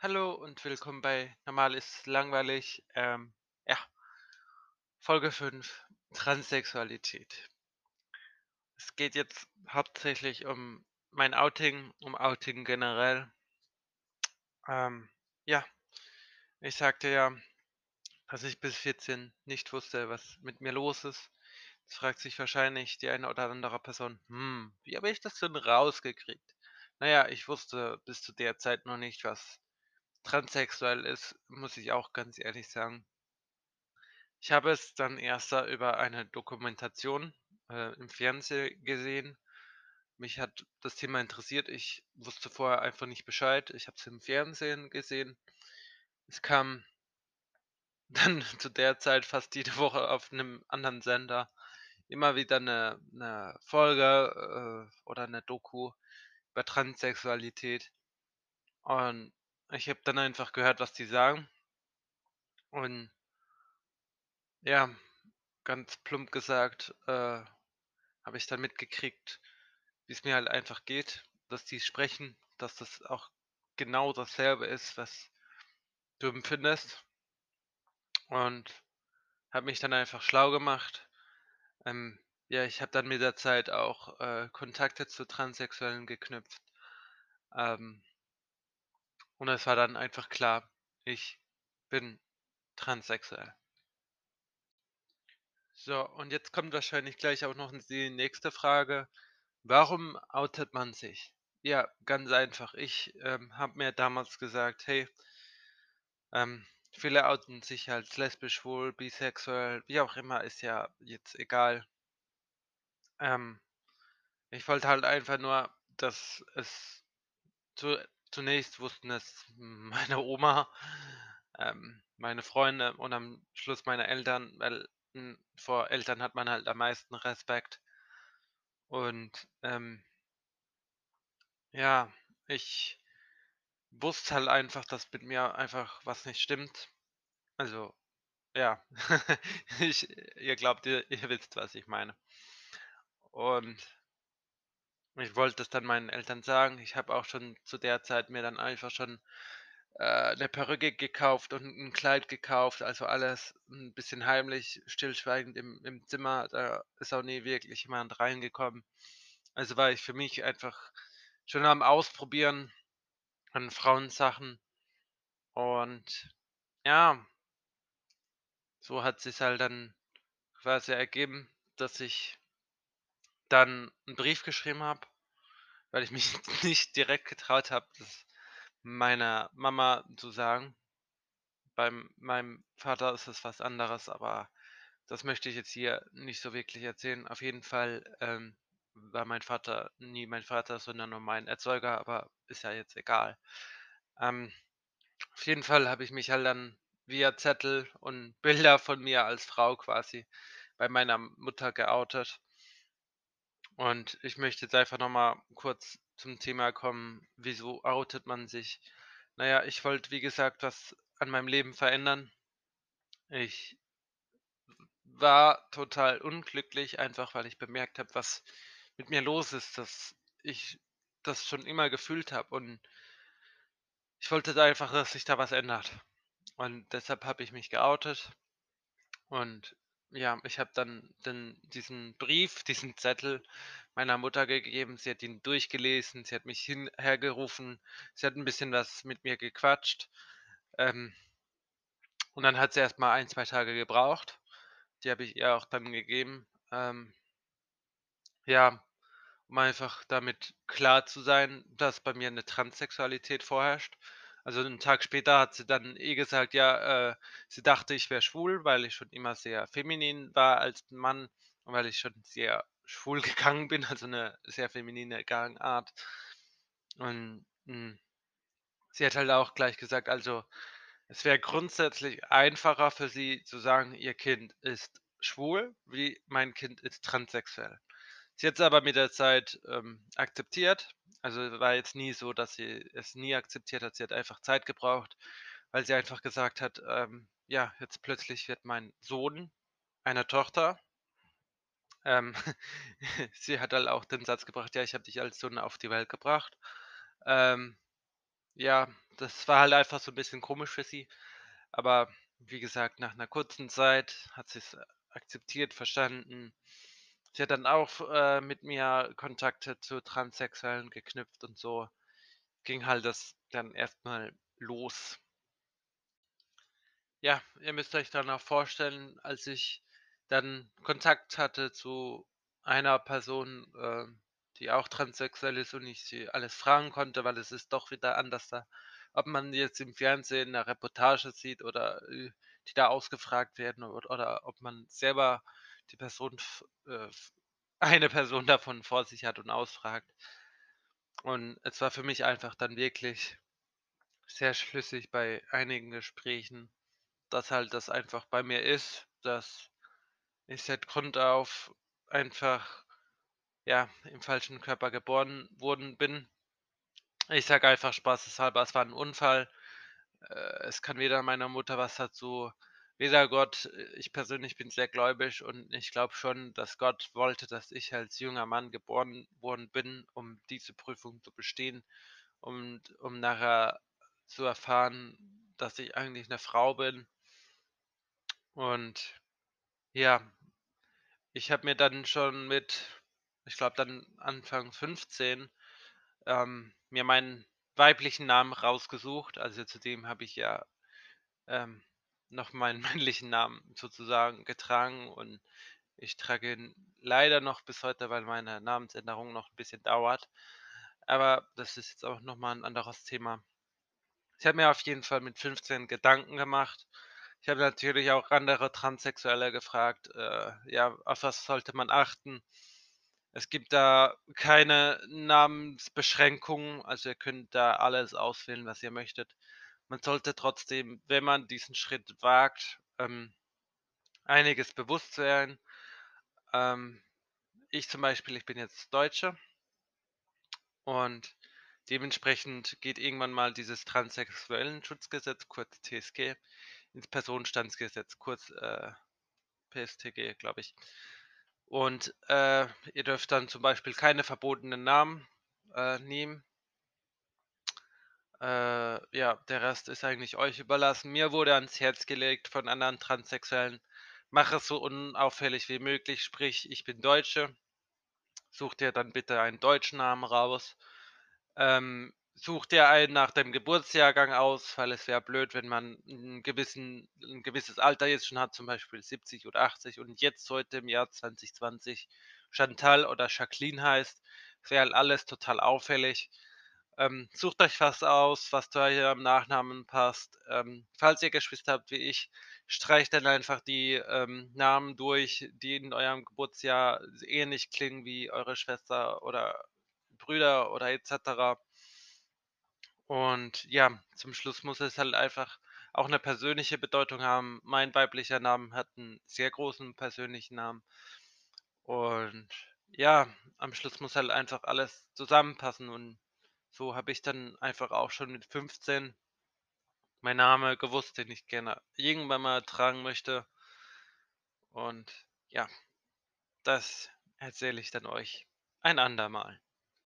Hallo und willkommen bei Normal ist langweilig. Ähm, ja, Folge 5, Transsexualität. Es geht jetzt hauptsächlich um mein Outing, um Outing generell. Ähm, ja, ich sagte ja, dass ich bis 14 nicht wusste, was mit mir los ist. Jetzt fragt sich wahrscheinlich die eine oder andere Person, hm, wie habe ich das denn rausgekriegt? Naja, ich wusste bis zu der Zeit noch nicht, was transsexuell ist, muss ich auch ganz ehrlich sagen. Ich habe es dann erst über eine Dokumentation, äh, im Fernsehen gesehen. Mich hat das Thema interessiert. Ich wusste vorher einfach nicht Bescheid. Ich habe es im Fernsehen gesehen. Es kam dann zu der Zeit fast jede Woche auf einem anderen Sender immer wieder 'ne 'ne Folge, äh, oder 'ne Doku über Transsexualität. Und ich habe dann einfach gehört, was die sagen. Und ja, ganz plump gesagt, äh, habe ich dann mitgekriegt, wie es mir halt einfach geht, dass die sprechen, dass das auch genau dasselbe ist, was du empfindest. Und habe mich dann einfach schlau gemacht. Ähm, ja, ich habe dann mit der Zeit auch, äh, Kontakte zu Transsexuellen geknüpft. Ähm und es war dann einfach klar, ich bin transsexuell. So, und jetzt kommt wahrscheinlich gleich auch noch die nächste Frage. Warum outet man sich? Ja, ganz einfach. Ich, ähm, habe mir damals gesagt: „Hey“ ähm, viele outen sich als lesbisch, schwul, bisexuell, wie auch immer, ist ja jetzt egal. Ähm, ich wollte halt einfach nur, dass es zu zunächst wussten es meine Oma, ähm, meine Freunde und am Schluss meine Eltern, weil, hm, vor Eltern hat man halt am meisten Respekt. Und, ähm ja, ich wusste halt einfach, dass mit mir einfach was nicht stimmt. Also, ja, ich ihr glaubt, ihr ihr wisst, was ich meine. Und ich wollte es dann meinen Eltern sagen. Ich habe auch schon zu der Zeit mir dann einfach schon, äh, 'ne Perücke gekauft und 'n Kleid gekauft, also alles 'n bisschen heimlich, stillschweigend im im Zimmer. Da ist auch nie wirklich jemand reingekommen. Also, war ich für mich einfach schon am Ausprobieren an Frauensachen und ja so hat sich's halt dann quasi ergeben, dass ich dann 'n Brief geschrieben habe, weil ich mich nicht direkt getraut habe, das meiner Mama zu sagen. Beim meinem Vater ist es was anderes, aber das möchte ich jetzt hier nicht so wirklich erzählen. Auf jeden Fall, ähm, war mein Vater nie mein Vater, sondern nur mein Erzeuger, aber ist ja jetzt egal. Ähm, auf jeden Fall habe ich mich halt dann via Zettel und Bilder von mir als Frau quasi bei meiner Mutter geoutet. Und ich möchte jetzt einfach noch mal kurz zum Thema kommen, wieso outet man sich? Na ja, ich wollte, wie gesagt, was an meinem Leben verändern. Ich war total unglücklich, einfach weil ich bemerkt habe, was mit mir los ist, dass ich das schon immer gefühlt habe und ich wollte einfach, dass sich da was ändert. Und deshalb habe ich mich geoutet. Und ja, ich habe dann dann diesen Brief, diesen Zettel meiner Mutter gegeben. Sie hat ihn durchgelesen, sie hat mich hin hergerufen, sie hat 'n bisschen was mit mir gequatscht. Ähm und dann hat sie erst mal 1, 2 Tage gebraucht. Die habe ich ihr auch dann gegeben, ähm ja, um einfach damit klar zu sein, dass bei mir 'ne Transsexualität vorherrscht. Also 'n Tag später hat sie dann eh gesagt, ja, äh, sie dachte, ich wäre schwul, weil ich schon immer sehr feminin war als Mann und weil ich schon sehr schwul gegangen bin, also 'ne sehr feminine Gangart. Und, hm, sie hat halt auch gleich gesagt, also, es wäre grundsätzlich einfacher für sie zu sagen, ihr Kind ist schwul, wie mein Kind ist transsexuell. Sie hat's aber mit der Zeit, ähm, akzeptiert. Also, war jetzt nie so, dass sie es nie akzeptiert hat. Sie hat einfach Zeit gebraucht, weil sie einfach gesagt hat, ähm, ja, jetzt plötzlich wird mein Sohn eine Tochter. Ähm, sie hat halt auch den Satz gebracht: „Ja, ich habe dich als Sohn auf die Welt gebracht.“ Ähm, ja, das war halt einfach so 'n bisschen komisch für sie. Aber wie gesagt, nach 'ner kurzen Zeit hat sie's akzeptiert, verstanden. Sie hat dann auch äh, mit mir Kontakte zu Transsexuellen geknüpft und so ging halt das dann erst mal los. Ja, ihr müsst euch dann auch vorstellen, als ich dann Kontakt hatte zu einer Person, ähm, die auch transsexuell ist und ich sie alles fragen konnte, weil es ist doch wieder anders da, ob man jetzt im Fernsehen 'ne Reportage sieht oder, äh, die da ausgefragt werden od oder ob man selber die Person äh, eine Person davon vor sich hat und ausfragt. Und es war für mich einfach dann wirklich sehr schlüssig bei einigen Gesprächen, dass halt das einfach bei mir ist, dass ich seit Grund auf einfach, ja, im falschen Körper geboren worden bin. Ich sage einfach spaßeshalber, es war 'n Unfall. Äh, es kann weder meiner Mutter was dazu, weder Gott ich persönlich bin sehr gläubig und ich glaube schon, dass Gott wollte, dass ich als junger Mann geboren worden bin, um diese Prüfung zu bestehen und um nachher zu erfahren, dass ich eigentlich 'ne Frau bin. Und ja, ich habe mir dann schon mit ich glaube dann Anfang 15, ähm, mir meinen weiblichen Namen rausgesucht. Also, zudem habe ich ja, ähm, noch meinen männlichen Namen sozusagen getragen und ich trage ihn leider noch bis heute, weil meine Namensänderung noch 'n bisschen dauert. Aber das ist jetzt auch noch mal 'n anderes Thema. Ich habe mir auf jeden Fall mit 15 Gedanken gemacht. Ich habe natürlich auch andere Transsexuelle gefragt, äh, ja, auf was sollte man achten? Es gibt da keine Namensbeschränkungen, also, ihr könnt da alles auswählen, was ihr möchtet. Man sollte trotzdem, wenn man diesen Schritt wagt, ähm, einiges bewusst sein. Ähm, ich zum Beispiel, ich bin jetzt Deutscher und dementsprechend geht irgendwann mal dieses Transsexuellen-Schutzgesetz, kurz TSG, ins Personenstandsgesetz, kurz, äh, PSTG, glaube ich. Und, äh, ihr dürft dann zum Beispiel keine verbotenen Namen, äh, nehmen. Äh, ja, der Rest ist eigentlich euch überlassen. Mir wurde ans Herz gelegt von anderen Transsexuellen: „Mach es so unauffällig wie möglich, sprich, ich bin Deutsche. Such dir dann bitte einen deutschen Namen raus. Ähm, such dir einen nach deinem Geburtsjahrgang aus, weil es wäre blöd, wenn man 'n gewissen 'n gewisses Alter jetzt schon hat, zum Beispiel 70 oder 80 und jetzt heute im Jahr 2020 Chantal oder Jacqueline heißt. Wäre alles total auffällig. Ähm, sucht euch was aus, was zu eurem Nachnamen passt. Ähm, falls ihr Geschwister habt wie ich, streicht dann einfach die, ähm, Namen durch, die in eurem Geburtsjahr ähnlich klingen wie eure Schwester oder Brüder oder et cetera. Und ja, zum Schluss muss es halt einfach auch 'ne persönliche Bedeutung haben. Mein weiblicher Name hat 'n sehr großen persönlichen Namen. Und ja, am Schluss muss halt einfach alles zusammenpassen und so habe ich dann einfach auch schon mit 15 meinen Name gewusst, den ich gerne irgendwann mal tragen möchte. Und ja, das erzähle ich dann euch ein andermal.